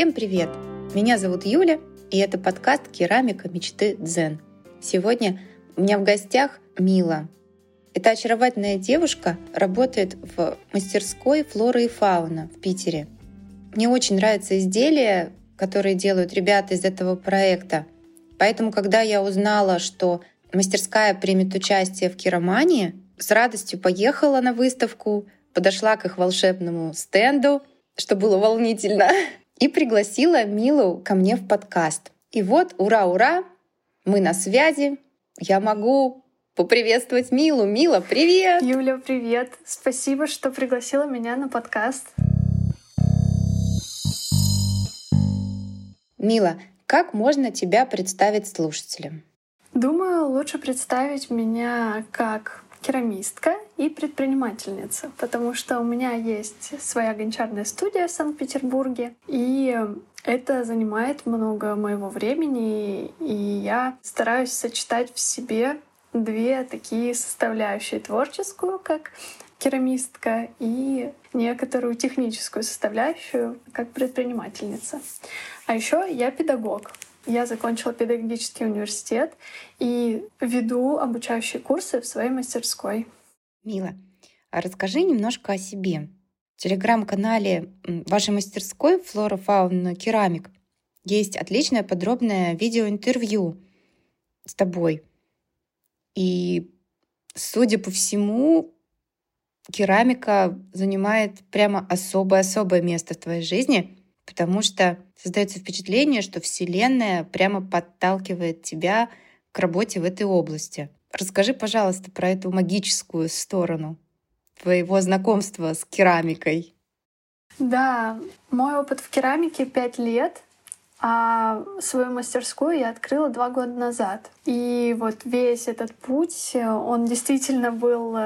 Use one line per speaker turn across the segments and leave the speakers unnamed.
Всем привет! Меня зовут Юля, и это подкаст «Керамика мечты Дзен». Сегодня у меня в гостях Мила. Эта очаровательная девушка работает в мастерской «Флора и фауна» в Питере. Мне очень нравятся изделия, которые делают ребята из этого проекта. Поэтому, когда я узнала, что мастерская примет участие в керамании, с радостью поехала на выставку, подошла к их волшебному стенду, что было волнительно, и пригласила Милу ко мне в подкаст. И вот, ура-ура, мы на связи. Я могу поприветствовать Милу. Мила, привет!
Юля, привет! Спасибо, что пригласила меня на подкаст.
Мила, как можно тебя представить слушателям?
Думаю, лучше представить меня как керамистка и предпринимательница, потому что у меня есть своя гончарная студия в Санкт-Петербурге, и это занимает много моего времени, и я стараюсь сочетать в себе две такие составляющие творческую, как керамистка, и некоторую техническую составляющую, как предпринимательница. А еще я педагог. Я закончила педагогический университет и веду обучающие курсы в своей мастерской.
Мила, а расскажи немножко о себе. В телеграм-канале вашей мастерской «Флора Фауна Керамик» есть отличное подробное видеоинтервью с тобой. И, судя по всему, керамика занимает прямо особое-особое место в твоей жизни, потому что создается впечатление, что Вселенная прямо подталкивает тебя к работе в этой области. Расскажи, пожалуйста, про эту магическую сторону твоего знакомства с керамикой.
Да, мой опыт в керамике пять лет, а свою мастерскую я открыла два года назад. И вот весь этот путь, он действительно был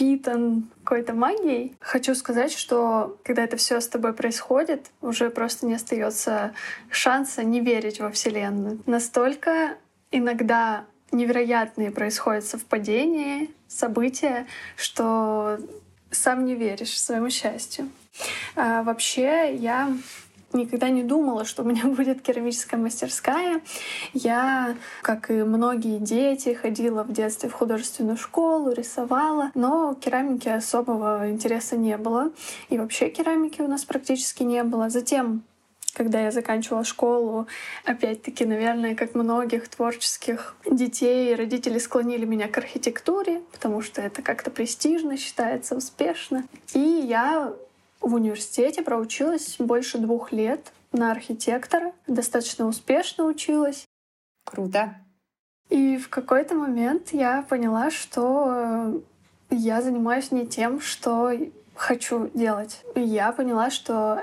на напитан какой-то магией. Хочу сказать, что когда это все с тобой происходит, уже просто не остается шанса не верить во Вселенную. Настолько иногда невероятные происходят совпадения, события, что сам не веришь своему счастью. А вообще я никогда не думала, что у меня будет керамическая мастерская. Я, как и многие дети, ходила в детстве в художественную школу, рисовала, но керамики особого интереса не было. И вообще керамики у нас практически не было. Затем когда я заканчивала школу, опять-таки, наверное, как многих творческих детей, родители склонили меня к архитектуре, потому что это как-то престижно считается, успешно. И я в университете проучилась больше двух лет на архитектора, достаточно успешно училась.
Круто.
И в какой-то момент я поняла, что я занимаюсь не тем, что хочу делать. И я поняла, что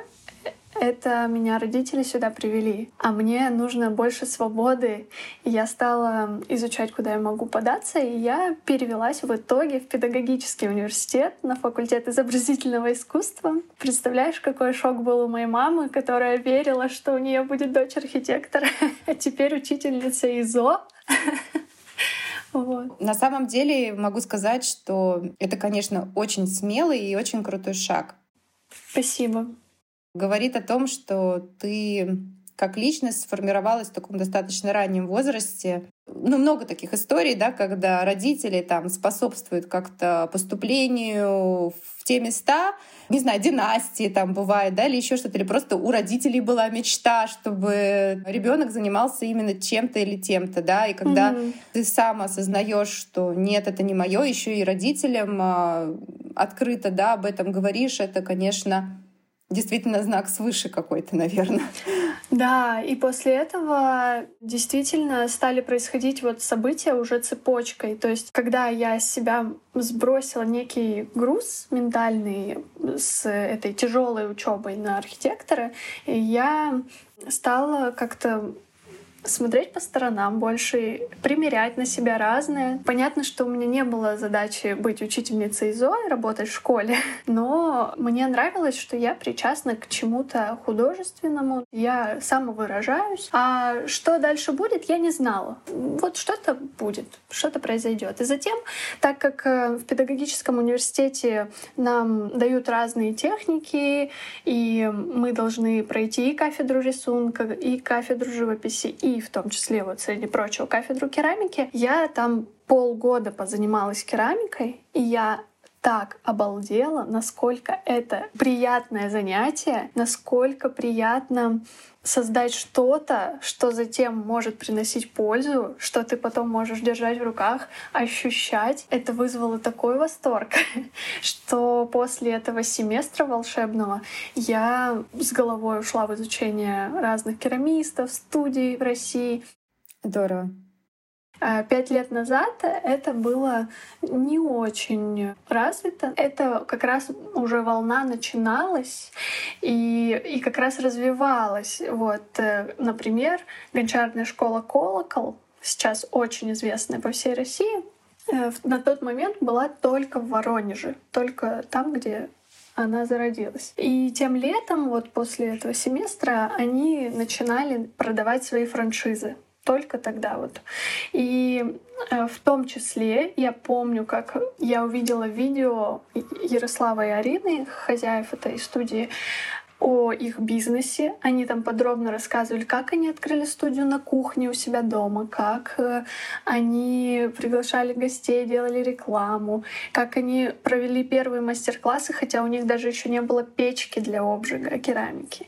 это меня родители сюда привели, а мне нужно больше свободы. И я стала изучать, куда я могу податься, и я перевелась в итоге в педагогический университет на факультет изобразительного искусства. Представляешь, какой шок был у моей мамы, которая верила, что у нее будет дочь архитектора, а теперь учительница ИЗО.
Вот. На самом деле могу сказать, что это, конечно, очень смелый и очень крутой шаг.
Спасибо
говорит о том, что ты как личность сформировалась в таком достаточно раннем возрасте. Ну, много таких историй, да, когда родители там способствуют как-то поступлению в те места, не знаю, династии там бывает, да, или еще что-то, или просто у родителей была мечта, чтобы ребенок занимался именно чем-то или тем-то, да, и когда mm-hmm. ты сам осознаешь, что нет, это не мое, еще и родителям а, открыто, да, об этом говоришь, это, конечно, действительно знак свыше какой-то, наверное.
Да, и после этого действительно стали происходить вот события уже цепочкой. То есть, когда я с себя сбросила некий груз ментальный с этой тяжелой учебой на архитектора, я стала как-то смотреть по сторонам больше, примерять на себя разное. Понятно, что у меня не было задачи быть учительницей ЗОИ, работать в школе, но мне нравилось, что я причастна к чему-то художественному, я самовыражаюсь. А что дальше будет, я не знала. Вот что-то будет, что-то произойдет. И затем, так как э, в педагогическом университете нам дают разные техники, и мы должны пройти и кафедру рисунка, и кафедру живописи, и в том числе, вот среди прочего, кафедру керамики, я там полгода позанималась керамикой, и я так обалдела, насколько это приятное занятие, насколько приятно создать что-то, что затем может приносить пользу, что ты потом можешь держать в руках, ощущать. Это вызвало такой восторг, что после этого семестра волшебного я с головой ушла в изучение разных керамистов, студий в России.
Здорово.
А пять лет назад это было не очень развито. Это как раз уже волна начиналась и, и как раз развивалась. Вот, э, например, гончарная школа «Колокол», сейчас очень известная по всей России, э, на тот момент была только в Воронеже, только там, где она зародилась. И тем летом, вот после этого семестра, они начинали продавать свои франшизы только тогда вот. И э, в том числе я помню, как я увидела видео Ярослава и Арины, хозяев этой студии, о их бизнесе. Они там подробно рассказывали, как они открыли студию на кухне у себя дома, как э, они приглашали гостей, делали рекламу, как они провели первые мастер-классы, хотя у них даже еще не было печки для обжига керамики.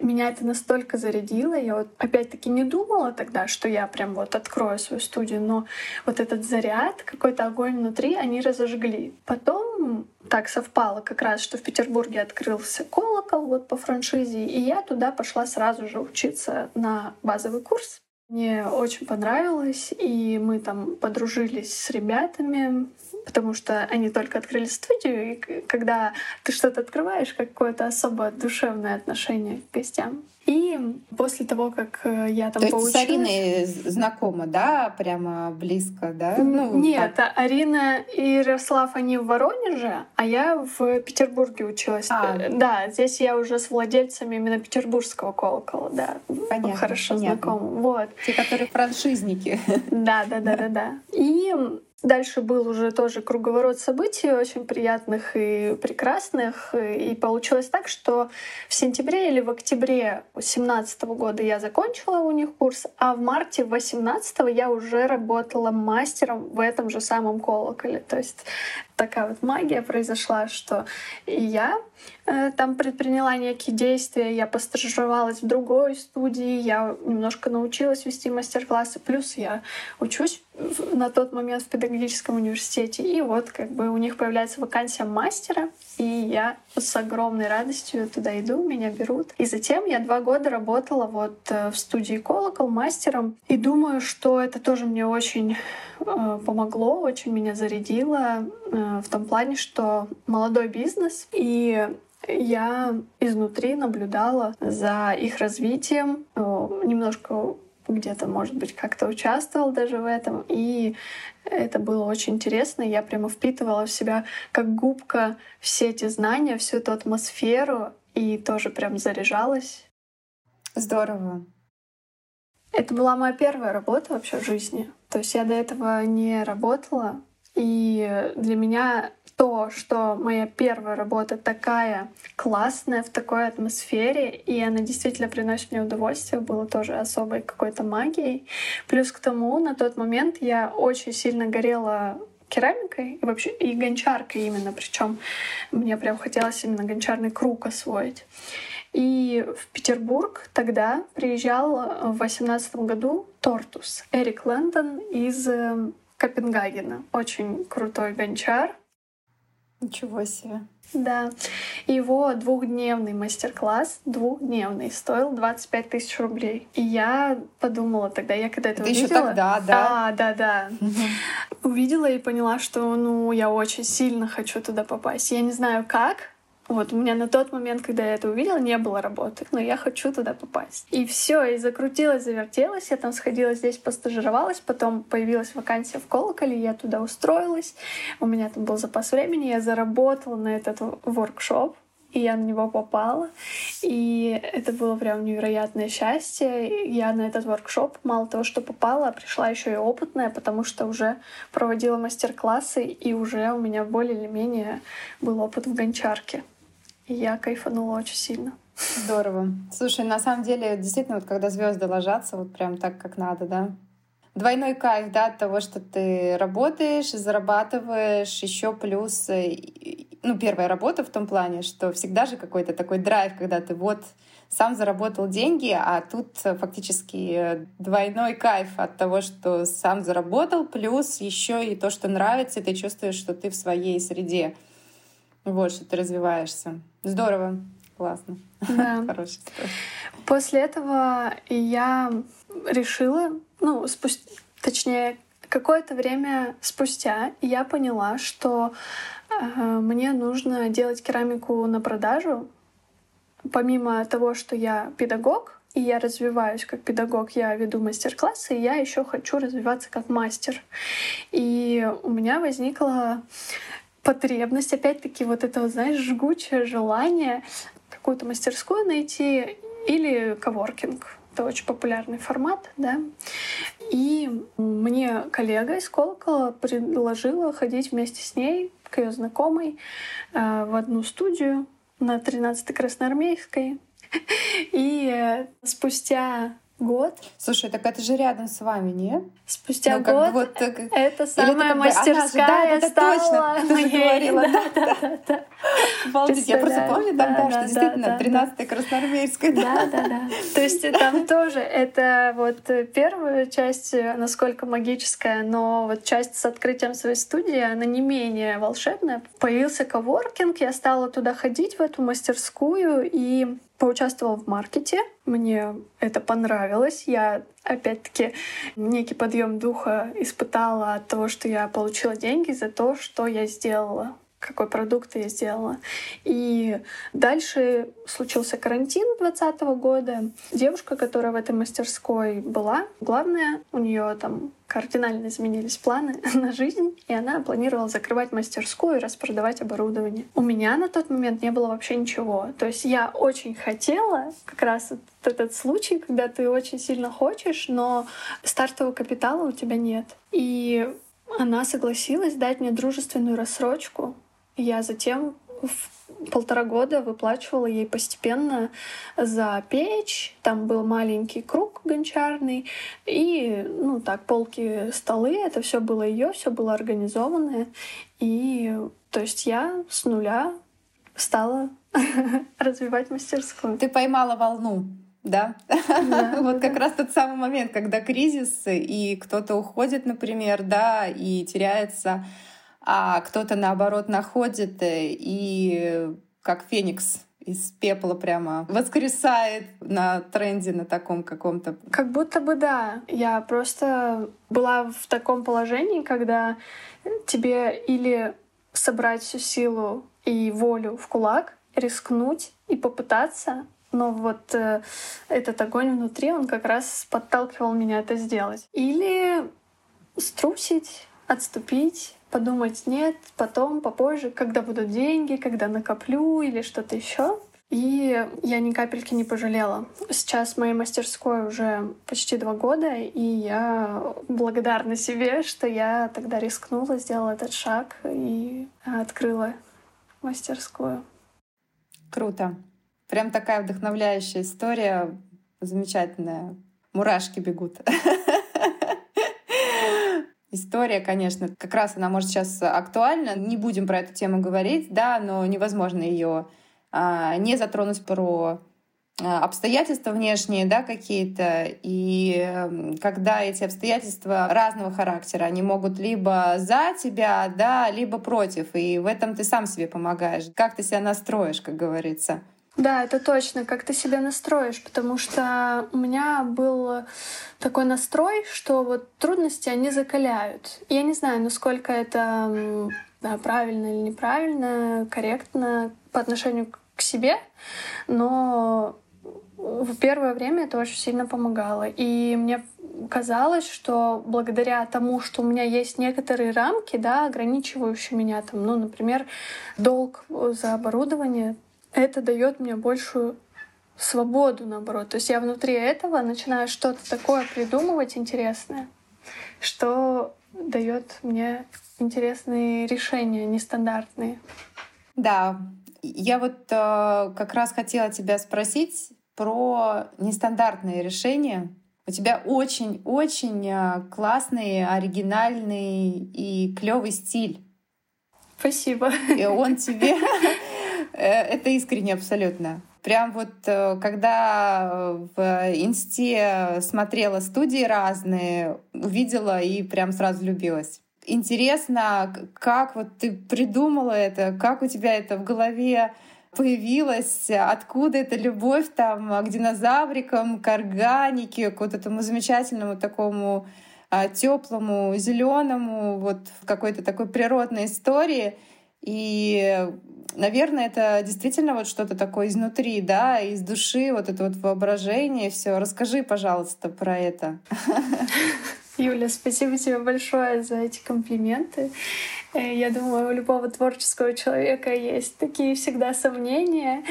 Меня это настолько зарядило. Я вот опять-таки не думала тогда, что я прям вот открою свою студию, но вот этот заряд, какой-то огонь внутри, они разожгли. Потом так совпало как раз, что в Петербурге открылся колокол вот по франшизе, и я туда пошла сразу же учиться на базовый курс. Мне очень понравилось, и мы там подружились с ребятами, потому что они только открыли студию, и когда ты что-то открываешь, какое-то особое душевное отношение к гостям. И после того, как э, я там
То
поучилась...
есть с Ариной знакома, да, прямо близко, да?
Ну, Нет, так. Арина и Ярослав, они в Воронеже, а я в Петербурге училась. А. Э, да, здесь я уже с владельцами именно петербургского колокола, да. Понятно, Хорошо понятно. знакома. Вот.
Те, которые франшизники.
Да, да, да, да, да. И Дальше был уже тоже круговорот событий очень приятных и прекрасных. И получилось так, что в сентябре или в октябре 2017 года я закончила у них курс, а в марте 2018 я уже работала мастером в этом же самом колоколе. То есть такая вот магия произошла, что я там предприняла некие действия, я постажировалась в другой студии, я немножко научилась вести мастер-классы, плюс я учусь на тот момент в педагогическом университете, и вот как бы у них появляется вакансия мастера, и я с огромной радостью туда иду, меня берут. И затем я два года работала вот э, в студии «Колокол» мастером, и думаю, что это тоже мне очень э, помогло, очень меня зарядило э, в том плане, что молодой бизнес, и я изнутри наблюдала за их развитием, немножко где-то, может быть, как-то участвовал даже в этом. И это было очень интересно. Я прямо впитывала в себя как губка все эти знания, всю эту атмосферу и тоже прям заряжалась.
Здорово.
Это была моя первая работа вообще в жизни. То есть я до этого не работала. И для меня то, что моя первая работа такая классная, в такой атмосфере, и она действительно приносит мне удовольствие, было тоже особой какой-то магией. Плюс к тому, на тот момент я очень сильно горела керамикой и вообще и гончаркой именно, причем мне прям хотелось именно гончарный круг освоить. И в Петербург тогда приезжал в восемнадцатом году Тортус Эрик Лэндон из э, Копенгагена. Очень крутой гончар.
Ничего себе.
Да. Его двухдневный мастер-класс, двухдневный, стоил 25 тысяч рублей. И я подумала тогда, я когда это, это увидела...
еще тогда, да?
А, да, да. Угу. Увидела и поняла, что, ну, я очень сильно хочу туда попасть. Я не знаю как, Вот у меня на тот момент, когда я это увидела, не было работы, но я хочу туда попасть. И все, и закрутилась, завертелась. Я там сходила здесь, постажировалась, потом появилась вакансия в колоколе, я туда устроилась. У меня там был запас времени, я заработала на этот воркшоп, и я на него попала. И это было прям невероятное счастье. Я на этот воркшоп мало того, что попала, а пришла еще и опытная, потому что уже проводила мастер-классы, и уже у меня более или менее был опыт в гончарке. Я кайфанула очень сильно.
Здорово. Слушай, на самом деле, действительно, вот когда звезды ложатся, вот прям так, как надо, да? Двойной кайф, да, от того, что ты работаешь, зарабатываешь, еще плюс э, ну, первая работа в том плане, что всегда же какой-то такой драйв, когда ты вот сам заработал деньги, а тут фактически двойной кайф от того, что сам заработал, плюс еще и то, что нравится, и ты чувствуешь, что ты в своей среде. Вот, что ты развиваешься. Здорово, классно.
Да. Хорошая После этого я решила, ну, спустя, точнее, какое-то время спустя я поняла, что мне нужно делать керамику на продажу. Помимо того, что я педагог, и я развиваюсь как педагог, я веду мастер-классы, и я еще хочу развиваться как мастер. И у меня возникла потребность, опять-таки, вот это, вот, знаешь, жгучее желание какую-то мастерскую найти или коворкинг. Это очень популярный формат, да. И мне коллега из колокола предложила ходить вместе с ней к ее знакомой э, в одну студию на 13-й Красноармейской. И э, спустя год.
Слушай, так это же рядом с вами, нет?
Спустя ну, год вот, так... это самая это мастерская же, да, стала точно, моей. Да, да, да, да.
Обалдеть, я просто помню да, тогда, да, что да, действительно 13-я Красноармейская.
Да, да, да. То есть там тоже это вот первая часть, насколько магическая, но вот часть с открытием своей студии, она не менее волшебная. Появился коворкинг, я стала туда ходить, в эту мастерскую, и поучаствовала в маркете. Мне это понравилось. Я, опять-таки, некий подъем духа испытала от того, что я получила деньги за то, что я сделала какой продукт я сделала. И дальше случился карантин 2020 года. Девушка, которая в этой мастерской была, главное, у нее там кардинально изменились планы на жизнь, и она планировала закрывать мастерскую и распродавать оборудование. У меня на тот момент не было вообще ничего. То есть я очень хотела как раз вот этот случай, когда ты очень сильно хочешь, но стартового капитала у тебя нет. И она согласилась дать мне дружественную рассрочку я затем в полтора года выплачивала ей постепенно за печь. Там был маленький круг гончарный. И, ну так, полки, столы. Это все было ее, все было организованное. И, то есть я с нуля стала развивать мастерскую.
Ты поймала волну да? да вот как раз тот самый момент, когда кризис, и кто-то уходит, например, да, и теряется а кто-то наоборот находит э, и как феникс из пепла прямо воскресает на тренде на таком каком-то.
Как будто бы да. Я просто была в таком положении, когда тебе или собрать всю силу и волю в кулак, рискнуть и попытаться, но вот э, этот огонь внутри, он как раз подталкивал меня это сделать. Или струсить, отступить, подумать нет, потом, попозже, когда будут деньги, когда накоплю или что-то еще. И я ни капельки не пожалела. Сейчас моей мастерской уже почти два года, и я благодарна себе, что я тогда рискнула, сделала этот шаг и открыла мастерскую.
Круто. Прям такая вдохновляющая история, замечательная. Мурашки бегут. История, конечно, как раз она может сейчас актуальна. Не будем про эту тему говорить, да, но невозможно ее а, не затронуть про а, обстоятельства внешние, да, какие-то, и когда эти обстоятельства разного характера, они могут либо за тебя, да, либо против, и в этом ты сам себе помогаешь. Как ты себя настроишь, как говорится.
Да, это точно, как ты себя настроишь, потому что у меня был такой настрой, что вот трудности, они закаляют. Я не знаю, насколько это да, правильно или неправильно, корректно по отношению к себе, но в первое время это очень сильно помогало. И мне казалось, что благодаря тому, что у меня есть некоторые рамки, да, ограничивающие меня, там, ну, например, долг за оборудование, это дает мне большую свободу, наоборот. То есть я внутри этого начинаю что-то такое придумывать интересное, что дает мне интересные решения, нестандартные.
Да, я вот э, как раз хотела тебя спросить про нестандартные решения. У тебя очень-очень э, классный, оригинальный и клевый стиль.
Спасибо.
И он тебе... Э, это искренне абсолютно. Прям вот э, когда в инсте смотрела студии разные, увидела и прям сразу влюбилась. Интересно, как вот ты придумала это, как у тебя это в голове появилась, откуда эта любовь там к динозаврикам, к органике, к вот этому замечательному такому а, теплому, зеленому, вот какой-то такой природной истории. И, наверное, это действительно вот что-то такое изнутри, да, из души, вот это вот воображение, все. Расскажи, пожалуйста, про это.
Юля, спасибо тебе большое за эти комплименты. Э, я думаю, у любого творческого человека есть такие всегда сомнения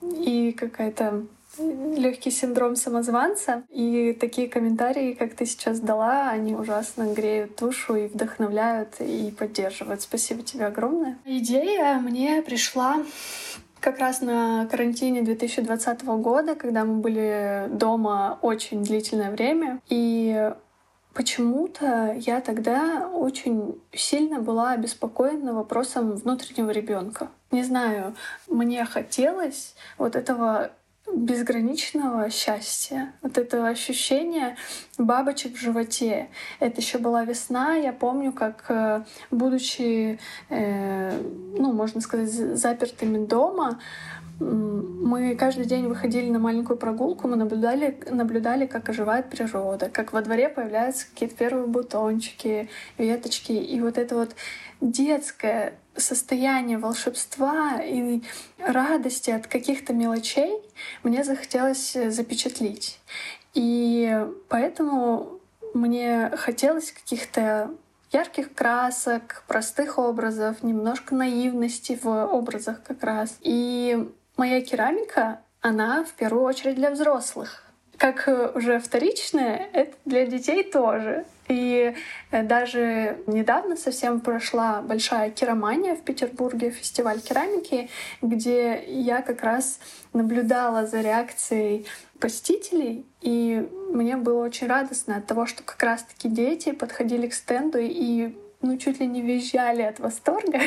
и какая-то легкий синдром самозванца. И такие комментарии, как ты сейчас дала, они ужасно греют душу и вдохновляют и поддерживают. Спасибо тебе огромное. Идея мне пришла как раз на карантине 2020 года, когда мы были дома очень длительное время. И почему-то я тогда очень сильно была обеспокоена вопросом внутреннего ребенка. Не знаю, мне хотелось вот этого безграничного счастья, вот этого ощущения бабочек в животе. Это еще была весна. Я помню, как э, будучи, э, ну, можно сказать, запертыми дома, мы каждый день выходили на маленькую прогулку, мы наблюдали, наблюдали, как оживает природа, как во дворе появляются какие-то первые бутончики, веточки. И вот это вот детское состояние волшебства и радости от каких-то мелочей мне захотелось запечатлить. И поэтому мне хотелось каких-то ярких красок, простых образов, немножко наивности в образах как раз. И моя керамика, она в первую очередь для взрослых. Как уже вторичная, это для детей тоже. И э, даже недавно совсем прошла большая керамания в Петербурге, фестиваль керамики, где я как раз наблюдала за реакцией посетителей, и мне было очень радостно от того, что как раз-таки дети подходили к стенду и ну, чуть ли не визжали от восторга.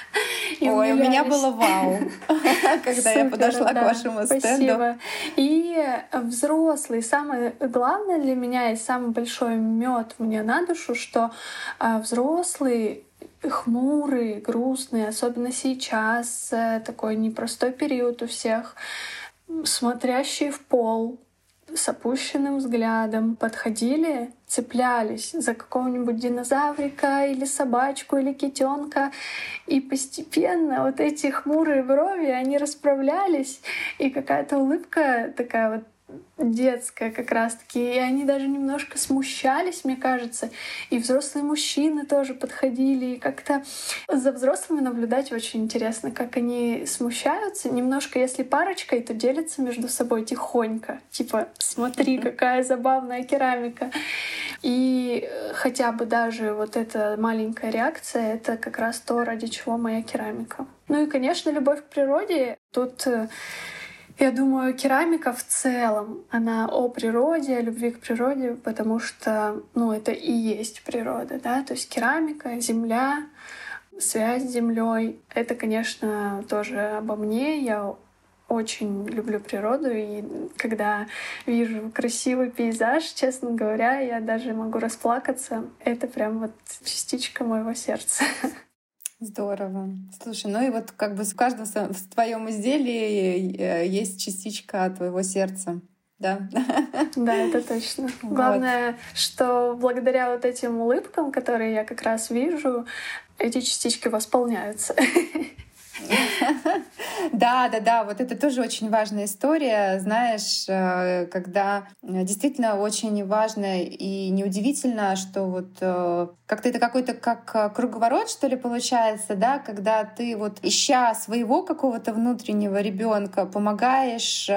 Ой, у меня было вау, когда я подошла к вашему стенду.
И взрослый, самое главное для меня и самый большой мед мне на душу, что а, взрослый хмурый, грустный, особенно сейчас, э, такой непростой период у всех, смотрящий в пол, с опущенным взглядом подходили, цеплялись за какого-нибудь динозаврика или собачку или китенка, и постепенно вот эти хмурые брови, они расправлялись, и какая-то улыбка такая вот детская как раз-таки, и они даже немножко смущались, мне кажется, и взрослые мужчины тоже подходили, и как-то за взрослыми наблюдать очень интересно, как они смущаются, немножко, если парочкой, то делятся между собой тихонько, типа, смотри, какая забавная керамика. И хотя бы даже вот эта маленькая реакция — это как раз то, ради чего моя керамика. Ну и, конечно, любовь к природе. Тут э, я думаю, керамика в целом, она о природе, о любви к природе, потому что, ну, это и есть природа, да, то есть керамика, земля, связь с землей. Это, конечно, тоже обо мне. Я очень люблю природу, и когда вижу красивый пейзаж, честно говоря, я даже могу расплакаться. Это прям вот частичка моего сердца.
Здорово. Слушай, ну и вот как бы в каждом в твоем изделии э, есть частичка твоего сердца. да.
Да, это точно. Главное, что благодаря вот этим улыбкам, которые я как раз вижу, эти частички восполняются.
Да, да, да, вот это тоже очень важная история, знаешь, э, когда э, действительно очень важно и неудивительно, что вот э, как-то это какой-то как круговорот, что ли, получается, да, когда ты вот ища своего какого-то внутреннего ребенка, помогаешь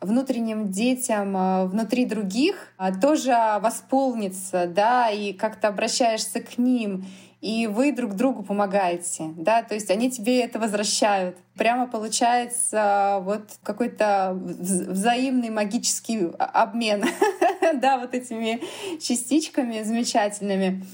внутренним детям внутри других тоже восполниться, да, и как-то обращаешься к ним и вы друг другу помогаете, да, то есть они тебе это возвращают. Прямо получается вот какой-то взаимный магический обмен, да, вот этими частичками замечательными.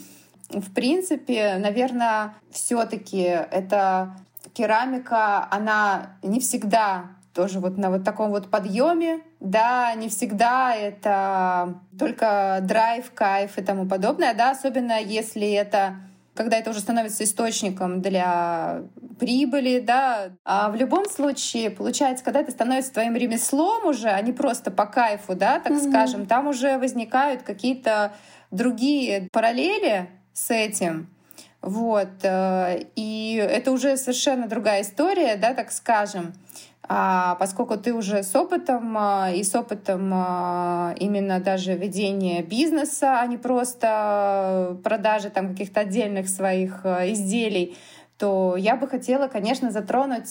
В принципе, наверное, все-таки эта керамика, она не всегда тоже вот на вот таком вот подъеме, да, не всегда это только драйв, кайф и тому подобное, да, особенно если это когда это уже становится источником для прибыли, да. А в любом случае, получается, когда это становится твоим ремеслом уже, а не просто по кайфу, да, так mm-hmm. скажем, там уже возникают какие-то другие параллели с этим. Вот. Э, и это уже совершенно другая история, да, так скажем поскольку ты уже с опытом а, и с опытом а, именно даже ведения бизнеса, а не просто продажи там каких-то отдельных своих а, изделий, то я бы хотела, конечно, затронуть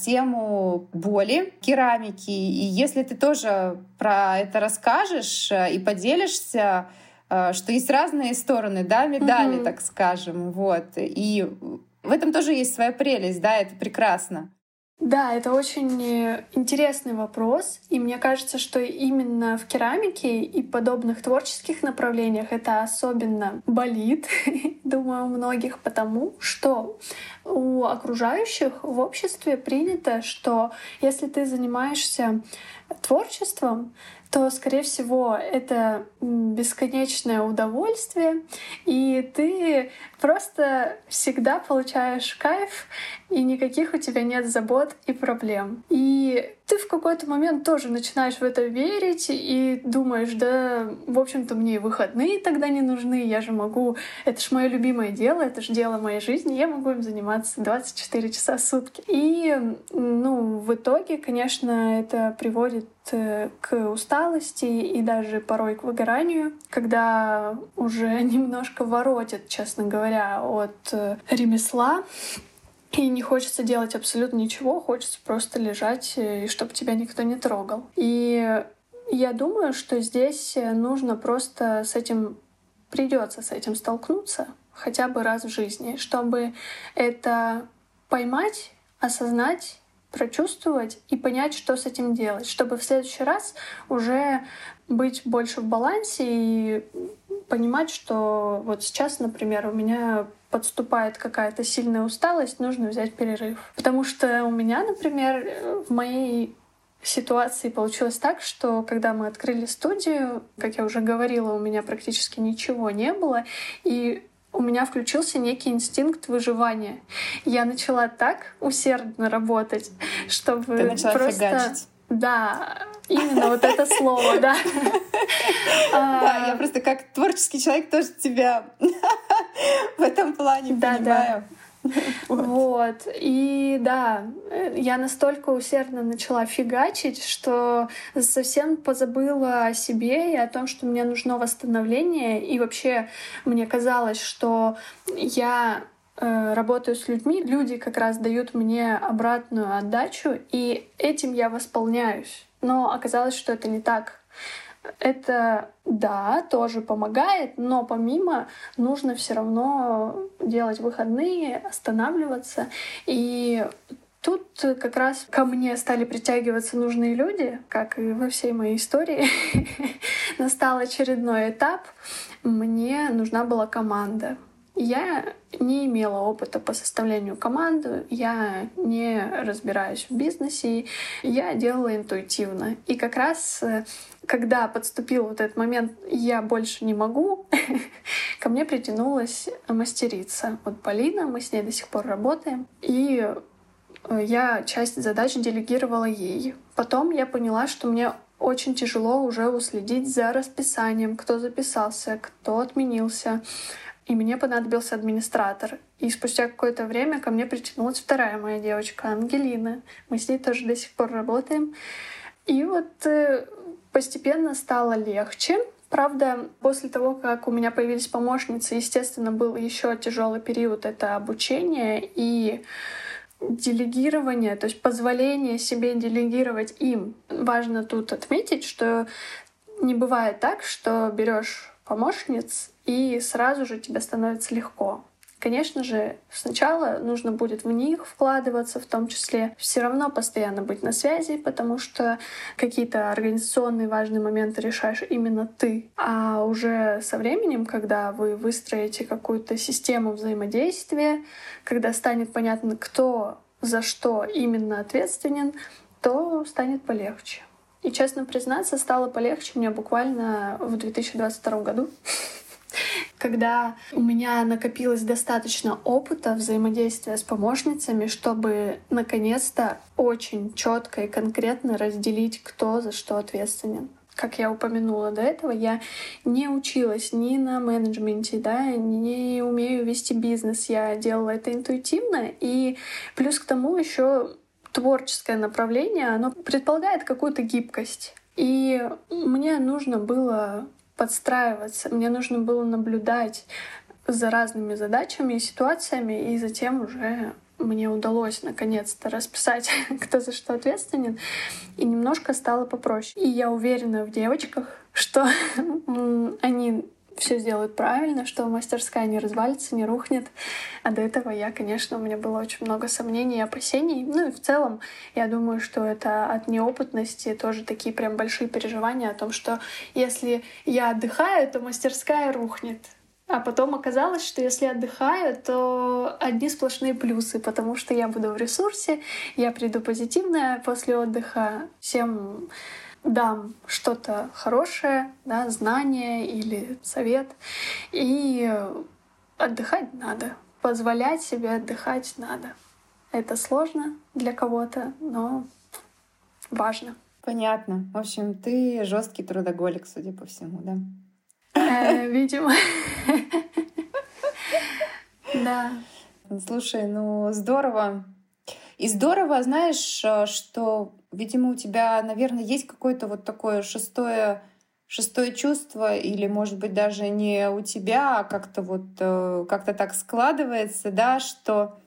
тему боли керамики. И если ты тоже про это расскажешь и поделишься, что есть разные стороны, да, медали, mm-hmm. так скажем, вот. И в этом тоже есть своя прелесть, да, это прекрасно.
Да, это очень э, интересный вопрос, и мне кажется, что именно в керамике и подобных творческих направлениях это особенно болит, думаю, у многих, потому что у окружающих в обществе принято, что если ты занимаешься творчеством, то, скорее всего, это бесконечное удовольствие, и ты просто всегда получаешь кайф, и никаких у тебя нет забот и проблем. И ты в какой-то момент тоже начинаешь в это верить и думаешь, да, в общем-то, мне и выходные тогда не нужны, я же могу, это же мое любимое дело, это же дело моей жизни, я могу им заниматься 24 часа в сутки. И, ну, в итоге, конечно, это приводит э, к усталости и даже порой к выгоранию, когда уже немножко воротит, честно говоря, от э, ремесла, и не хочется делать абсолютно ничего, хочется просто лежать, э, и чтобы тебя никто не трогал. И я думаю, что здесь э, нужно просто с этим придется с этим столкнуться хотя бы раз в жизни, чтобы это поймать, осознать, прочувствовать и понять, что с этим делать, чтобы в следующий раз уже быть больше в балансе и понимать, что вот сейчас, например, у меня подступает какая-то сильная усталость, нужно взять перерыв. Потому что у меня, например, в моей ситуации получилось так, что когда мы открыли студию, как я уже говорила, у меня практически ничего не было, и у меня включился некий инстинкт выживания. Я начала так усердно работать, чтобы
Ты начала просто... Фигачить.
Да, именно вот это слово, да.
Да, я просто как творческий человек тоже тебя в этом плане понимаю.
Вот. И да, я настолько усердно начала фигачить, что совсем позабыла о себе и о том, что мне нужно восстановление. И вообще мне казалось, что я Э, работаю с людьми, люди как раз дают мне обратную отдачу, и этим я восполняюсь. Но оказалось, что это не так. Это, да, тоже помогает, но помимо нужно все равно делать выходные, останавливаться. И Тут как раз ко мне стали притягиваться нужные люди, как и во всей моей истории. Настал очередной этап. Мне нужна была команда. Я не имела опыта по составлению команды, я не разбираюсь в бизнесе, я делала интуитивно. И как раз э, когда подступил вот этот момент «я больше не могу», ко мне притянулась мастерица. Вот Полина, мы с ней до сих пор работаем. И э, я часть задач делегировала ей. Потом я поняла, что мне очень тяжело уже уследить за расписанием, кто записался, кто отменился. И мне понадобился администратор. И спустя какое-то время ко мне притянулась вторая моя девочка, Ангелина. Мы с ней тоже до сих пор работаем. И вот э, постепенно стало легче. Правда, после того, как у меня появились помощницы, естественно, был еще тяжелый период это обучение и делегирование, то есть позволение себе делегировать им. Важно тут отметить, что не бывает так, что берешь помощниц и сразу же тебе становится легко. Конечно же, сначала нужно будет в них вкладываться, в том числе все равно постоянно быть на связи, потому что какие-то организационные важные моменты решаешь именно ты. А уже со временем, когда вы выстроите какую-то систему взаимодействия, когда станет понятно, кто за что именно ответственен, то станет полегче. И, честно признаться, стало полегче мне буквально в 2022 году. Когда у меня накопилось достаточно опыта взаимодействия с помощницами, чтобы наконец-то очень четко и конкретно разделить, кто за что ответственен как я упомянула до этого, я не училась ни на менеджменте, да, не умею вести бизнес. Я делала это интуитивно. И плюс к тому еще творческое направление, оно предполагает какую-то гибкость. И мне нужно было подстраиваться. Мне нужно было наблюдать за разными задачами и ситуациями, и затем уже мне удалось наконец-то расписать, кто за что ответственен, и немножко стало попроще. И я уверена в девочках, что они все сделают правильно, что мастерская не развалится, не рухнет. А до этого я, конечно, у меня было очень много сомнений и опасений. Ну и в целом, я думаю, что это от неопытности тоже такие прям большие переживания о том, что если я отдыхаю, то мастерская рухнет. А потом оказалось, что если отдыхаю, то одни сплошные плюсы, потому что я буду в ресурсе, я приду позитивная после отдыха, всем дам что-то хорошее, да, знание или совет. И отдыхать надо. Позволять себе отдыхать надо. Это сложно для кого-то, но важно.
Понятно. В общем, ты жесткий трудоголик, судя по всему, да?
Э, видимо. Да.
Слушай, ну здорово. И здорово, знаешь, э, что, видимо, у тебя, наверное, есть какое-то вот такое шестое шестое чувство, или, может быть, даже не у тебя, а как-то вот э, как-то так складывается, да, что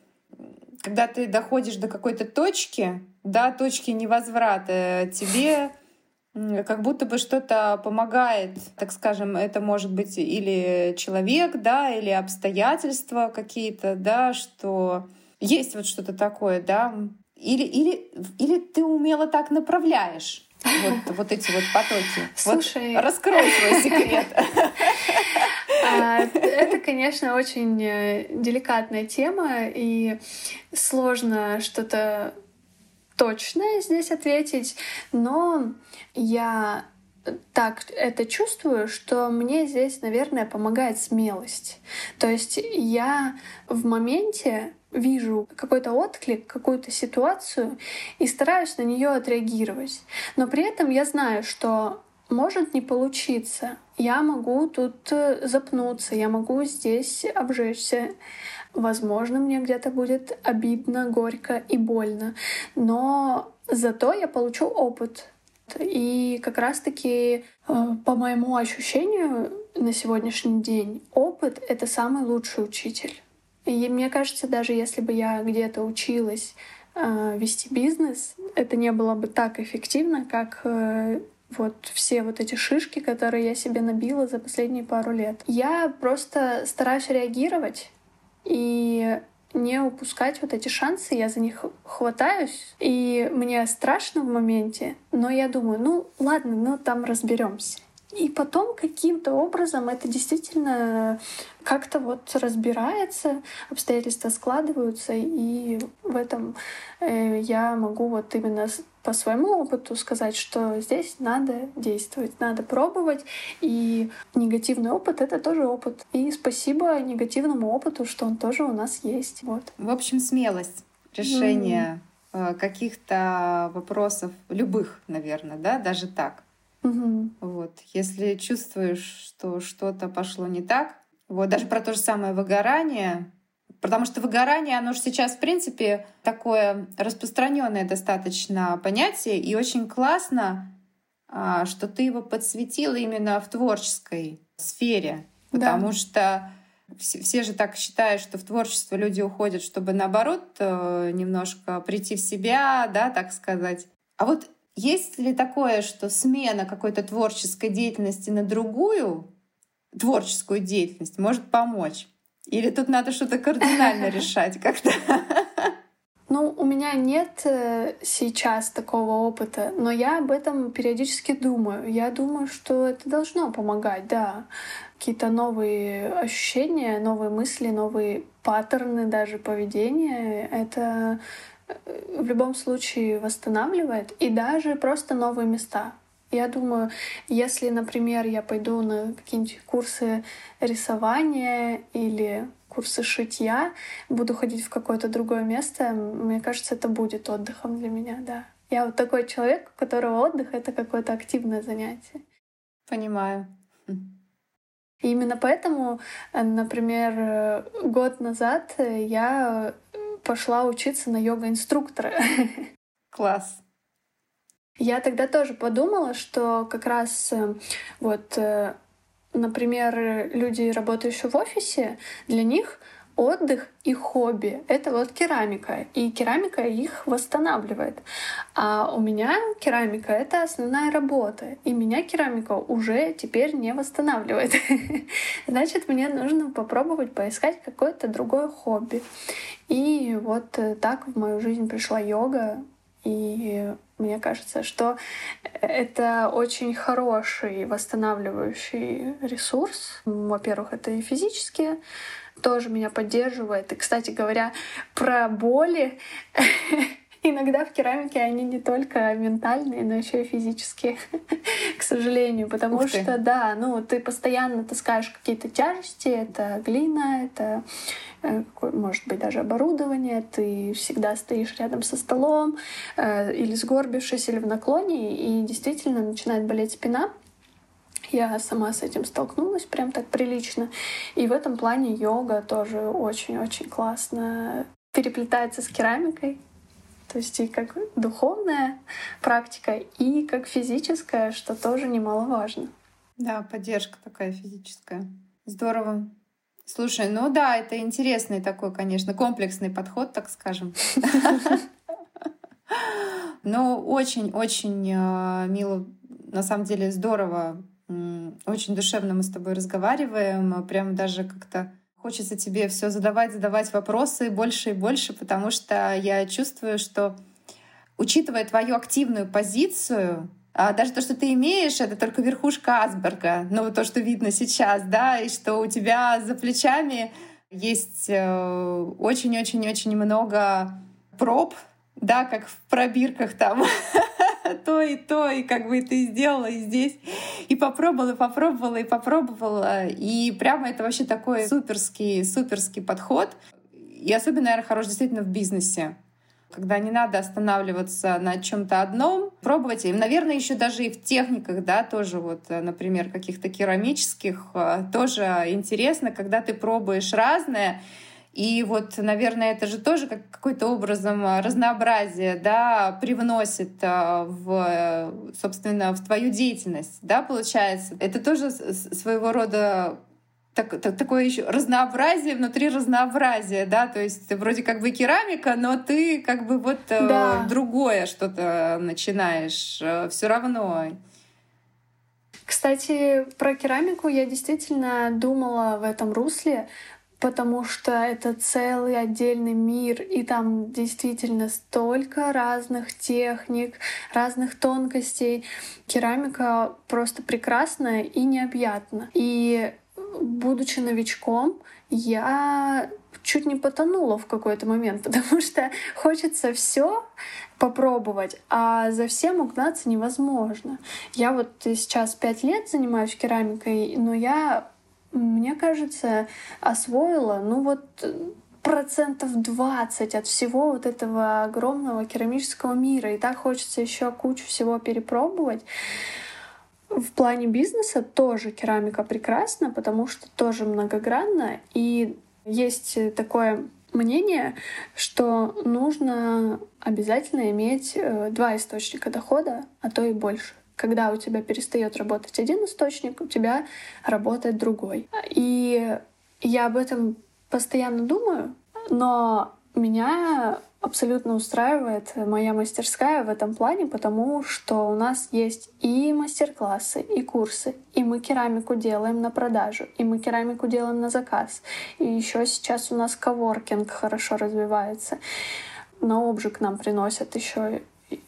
когда ты доходишь до какой-то точки, да, точки невозврата, тебе как будто бы что-то помогает, так скажем, это может быть или человек, да, или обстоятельства какие-то, да, что есть вот что-то такое, да, или, или, или ты умело так направляешь вот, вот эти вот потоки.
Слушай,
вот раскрой свой секрет.
А, это, конечно, очень э, деликатная тема, и сложно что-то точное здесь ответить, но я так это чувствую, что мне здесь, наверное, помогает смелость. То есть я в моменте вижу какой-то отклик, какую-то ситуацию и стараюсь на нее отреагировать. Но при этом я знаю, что может не получиться. Я могу тут э, запнуться, я могу здесь обжечься. Возможно, мне где-то будет обидно, горько и больно. Но зато я получу опыт. И как раз-таки, э, по моему ощущению, на сегодняшний день опыт — это самый лучший учитель. И мне кажется, даже если бы я где-то училась э, вести бизнес, это не было бы так эффективно, как э, вот все вот эти шишки, которые я себе набила за последние пару лет. Я просто стараюсь реагировать и не упускать вот эти шансы, я за них хватаюсь, и мне страшно в моменте, но я думаю, ну ладно, ну там разберемся. И потом каким-то образом это действительно как-то вот разбирается, обстоятельства складываются, и в этом э, я могу вот именно по своему опыту сказать, что здесь надо действовать, надо пробовать, и негативный опыт — это тоже опыт. И спасибо негативному опыту, что он тоже у нас есть. Вот.
В общем, смелость, решение э, каких-то вопросов, любых, наверное, да, даже так.
Угу.
Вот. Если чувствуешь, что что-то пошло не так, вот даже про то же самое выгорание, потому что выгорание, оно же сейчас, в принципе, такое распространенное достаточно понятие, и очень классно, а, что ты его подсветила именно в творческой сфере, потому да. что все, же так считают, что в творчество люди уходят, чтобы наоборот э, немножко прийти в себя, да, так сказать. А вот есть ли такое, что смена какой-то творческой деятельности на другую творческую деятельность может помочь? Или тут надо что-то кардинально решать как-то?
Ну, у меня нет э, сейчас такого опыта, но я об этом периодически думаю. Я думаю, что это должно помогать, да. Какие-то новые ощущения, новые мысли, новые паттерны даже поведения. Это в любом случае восстанавливает, и даже просто новые места. Я думаю, если, например, я пойду на какие-нибудь курсы рисования или курсы шитья, буду ходить в какое-то другое место, мне кажется, это будет отдыхом для меня, да. Я вот такой человек, у которого отдых — это какое-то активное занятие.
Понимаю.
И именно поэтому, например, год назад я пошла учиться на йога-инструктора.
Класс.
Я тогда тоже подумала, что как раз э, вот, э, например, люди, работающие в офисе, для них отдых и хобби — это вот керамика, и керамика их восстанавливает. А у меня керамика — это основная работа, и меня керамика уже теперь не восстанавливает. Значит, мне нужно попробовать поискать какое-то другое хобби. И вот э, так в мою жизнь пришла йога, и мне кажется, что это очень хороший восстанавливающий ресурс. Во-первых, это и физически тоже меня поддерживает. И, кстати говоря, про боли Иногда в керамике они не только ментальные, но еще и физические, к сожалению. Потому что, да, ну, ты постоянно таскаешь какие-то тяжести, это глина, это э, может быть даже оборудование, ты всегда стоишь рядом со столом э, или сгорбившись, или в наклоне, и действительно начинает болеть спина. Я сама с этим столкнулась прям так прилично. И в этом плане йога тоже очень-очень классно переплетается с керамикой. То есть и как духовная практика, и как физическая, что тоже немаловажно.
Да, поддержка такая физическая. Здорово. Слушай, ну да, это интересный такой, конечно, комплексный подход, так скажем. Но очень-очень э, мило, на самом деле здорово очень душевно мы с тобой разговариваем, прям даже как-то хочется тебе все задавать, задавать вопросы больше и больше, потому что я чувствую, что учитывая твою активную позицию, а, даже то, что ты имеешь, это только верхушка асберга, ну то, что видно сейчас, да, и что у тебя за плечами есть э, очень-очень-очень много проб, да, как в пробирках там то и то, и как бы ты сделала и здесь, и попробовала, и попробовала, и попробовала. И прямо это вообще такой суперский, суперский подход. И особенно, наверное, хорош действительно в бизнесе когда не надо останавливаться на чем-то одном, пробовать. И, наверное, еще даже и в техниках, да, тоже вот, например, каких-то керамических, э, тоже интересно, когда ты пробуешь разное, и вот, наверное, это же тоже как какой-то образом а, разнообразие, да, привносит а, в, собственно, в твою деятельность, да, получается. Это тоже своего рода так, так, такое еще разнообразие внутри разнообразия, да, то есть вроде как бы керамика, но ты как бы вот э, да. другое что-то начинаешь э, все равно.
Кстати, про керамику я действительно думала в этом русле, потому что это целый отдельный мир, и там действительно столько разных техник, разных тонкостей. Керамика просто прекрасная и необъятна. И будучи новичком, я чуть не потонула в какой-то момент, потому что хочется все попробовать, а за всем угнаться невозможно. Я вот сейчас пять лет занимаюсь керамикой, но я мне кажется, освоила, ну вот процентов 20 от всего вот этого огромного керамического мира. И так хочется еще кучу всего перепробовать. В плане бизнеса тоже керамика прекрасна, потому что тоже многогранна. И есть такое мнение, что нужно обязательно иметь э, два источника дохода, а то и больше. Когда у тебя перестает работать один источник, у тебя работает другой. И я об этом постоянно думаю, но меня абсолютно устраивает моя мастерская в этом плане, потому что у нас есть и мастер-классы, и курсы, и мы керамику делаем на продажу, и мы керамику делаем на заказ. И еще сейчас у нас коворкинг хорошо развивается. На обжиг нам приносят еще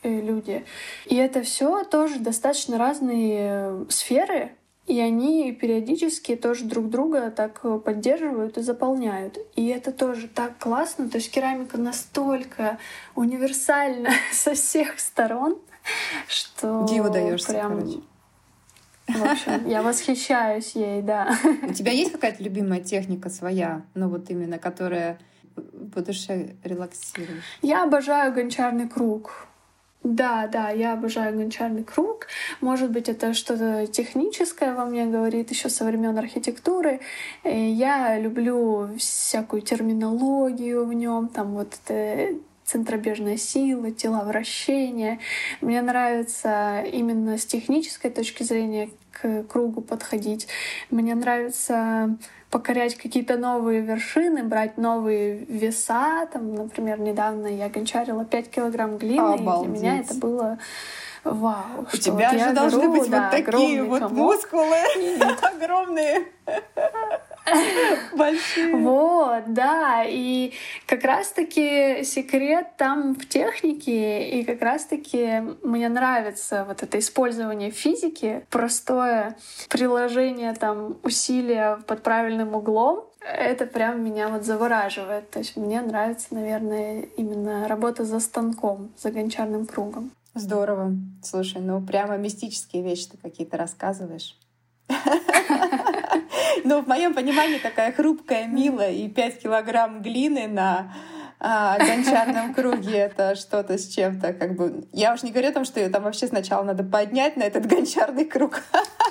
люди. И это все тоже достаточно разные сферы, и они периодически тоже друг друга так поддерживают и заполняют. И это тоже так классно. То есть керамика настолько универсальна со всех сторон, что
Диву даешься,
прям...
короче.
В общем, я восхищаюсь ей, да.
У тебя есть какая-то любимая техника своя, ну вот именно, которая по душе релаксирует?
Я обожаю гончарный круг. Да, да, я обожаю гончарный круг. Может быть, это что-то техническое во мне говорит еще со времен архитектуры. Э, я люблю всякую терминологию в нем, там вот это центробежная сила, тела вращения. Мне нравится именно с технической точки зрения к кругу подходить. Мне нравится покорять какие-то новые вершины, брать новые веса. Там, например, недавно я гончарила 5 килограмм глины, Обалдеть. и для меня это было вау.
У тебя вот же должны беру, быть да, вот такие вот комок. мускулы огромные. Большие.
Вот, да. И как раз-таки секрет там в технике, и как раз-таки мне нравится вот это использование физики, простое приложение там усилия под правильным углом, это прям меня вот завораживает. То есть мне нравится, наверное, именно работа за станком, за гончарным кругом.
Здорово. Слушай, ну прямо мистические вещи ты какие-то рассказываешь. Ну, в моем понимании такая хрупкая Мила и 5 килограмм глины на а, гончарном круге это что-то с чем-то, как бы. Я уж не говорю о том, что ее там вообще сначала надо поднять на этот гончарный круг.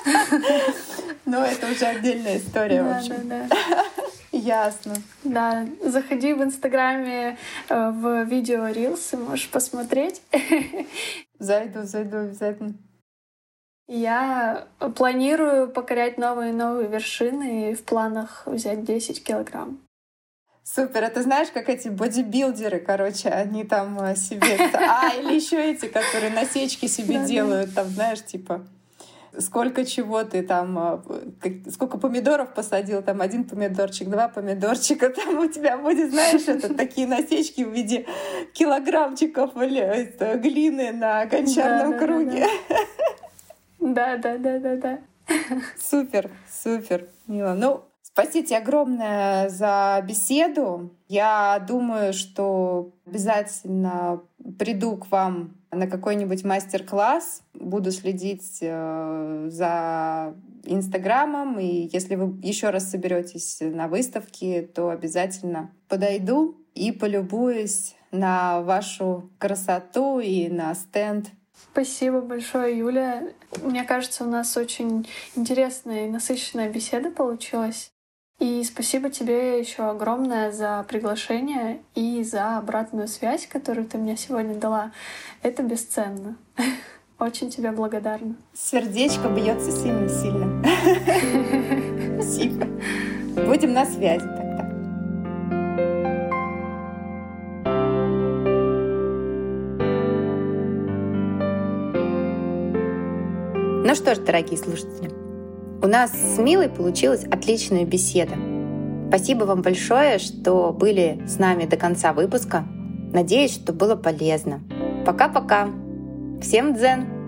Но это уже отдельная история, в общем. Ясно.
Да, заходи в Инстаграме э, в видео Рилсы, можешь посмотреть.
Зайду, зайду обязательно.
Я планирую покорять новые и новые вершины и в планах взять 10 килограмм.
Супер, это знаешь, как эти бодибилдеры, короче, они там э, себе... А, или еще эти, которые насечки себе делают, там, знаешь, типа сколько чего ты там, э, сколько помидоров посадил, там один помидорчик, два помидорчика, там у тебя будет, знаешь, это такие насечки в виде килограммчиков глины на гончарном круге.
Да, да, да, да, да.
Супер, супер, Мила. Ну, спасибо тебе огромное за беседу. Я думаю, что обязательно приду к вам на какой-нибудь мастер-класс, буду следить э, за Инстаграмом, и если вы еще раз соберетесь на выставке, то обязательно подойду и полюбуюсь на вашу красоту и на стенд
Спасибо большое, Юля. Мне кажется, у нас очень интересная и насыщенная беседа получилась. И спасибо тебе еще огромное за приглашение и за обратную связь, которую ты мне сегодня дала. Это бесценно. Очень тебе благодарна.
Сердечко бьется сильно-сильно. Спасибо. Будем на связи. Ну что ж, дорогие слушатели, у нас с Милой получилась отличная беседа. Спасибо вам большое, что были с нами до конца выпуска. Надеюсь, что было полезно. Пока-пока. Всем дзен!